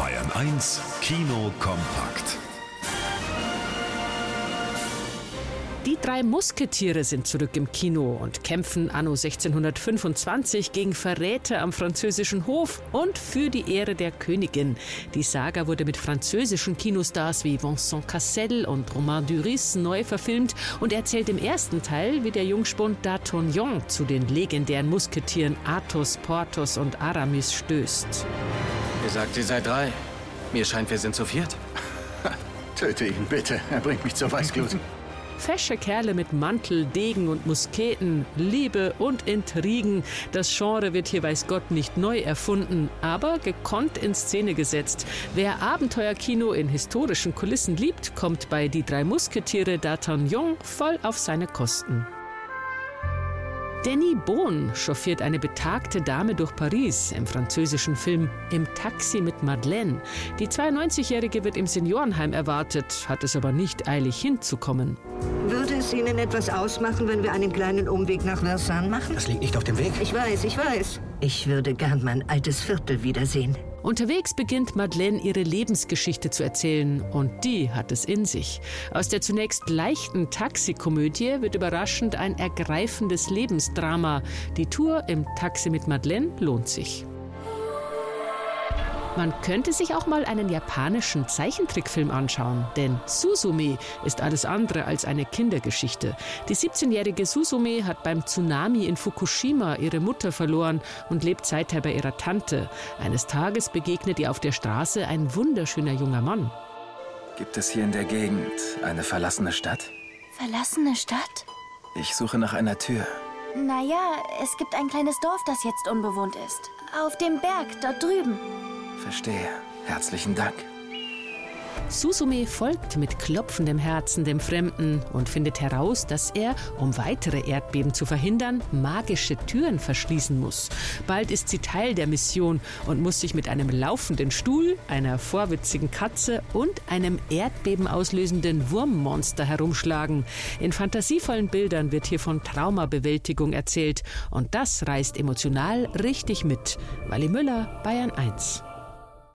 Bayern 1 Kino kompakt. Die drei Musketiere sind zurück im Kino und kämpfen anno 1625 gegen Verräter am französischen Hof und für die Ehre der Königin. Die Saga wurde mit französischen Kinostars wie Vincent Cassel und Romain Duris neu verfilmt und erzählt im ersten Teil, wie der Jungspund D'Artagnan zu den legendären Musketieren Athos, Porthos und Aramis stößt. Ihr sagt, ihr seid drei. Mir scheint, wir sind zu viert. Töte ihn bitte. Er bringt mich zur Weißglut. Fesche Kerle mit Mantel, Degen und Musketen, Liebe und Intrigen. Das Genre wird hier weiß Gott nicht neu erfunden, aber gekonnt in Szene gesetzt. Wer Abenteuerkino in historischen Kulissen liebt, kommt bei Die drei Musketiere d'Artagnan voll auf seine Kosten. Danny Bohn chauffiert eine betagte Dame durch Paris im französischen Film Im Taxi mit Madeleine. Die 92-Jährige wird im Seniorenheim erwartet, hat es aber nicht eilig hinzukommen. Es Ihnen etwas ausmachen, wenn wir einen kleinen Umweg nach Versailles machen? Das liegt nicht auf dem Weg. Ich weiß, ich weiß. Ich würde gern mein altes Viertel wiedersehen. Unterwegs beginnt Madeleine ihre Lebensgeschichte zu erzählen und die hat es in sich. Aus der zunächst leichten Taxikomödie wird überraschend ein ergreifendes Lebensdrama. Die Tour im Taxi mit Madeleine lohnt sich. Man könnte sich auch mal einen japanischen Zeichentrickfilm anschauen, denn Suzume ist alles andere als eine Kindergeschichte. Die 17-jährige Suzume hat beim Tsunami in Fukushima ihre Mutter verloren und lebt seither bei ihrer Tante. Eines Tages begegnet ihr auf der Straße ein wunderschöner junger Mann. Gibt es hier in der Gegend eine verlassene Stadt? Verlassene Stadt? Ich suche nach einer Tür. Naja, es gibt ein kleines Dorf, das jetzt unbewohnt ist. Auf dem Berg, dort drüben. Verstehe. Herzlichen Dank. Susume folgt mit klopfendem Herzen dem Fremden und findet heraus, dass er, um weitere Erdbeben zu verhindern, magische Türen verschließen muss. Bald ist sie Teil der Mission und muss sich mit einem laufenden Stuhl, einer vorwitzigen Katze und einem erdbebenauslösenden Wurmmonster herumschlagen. In fantasievollen Bildern wird hier von Traumabewältigung erzählt und das reißt emotional richtig mit. Wally Müller, Bayern 1.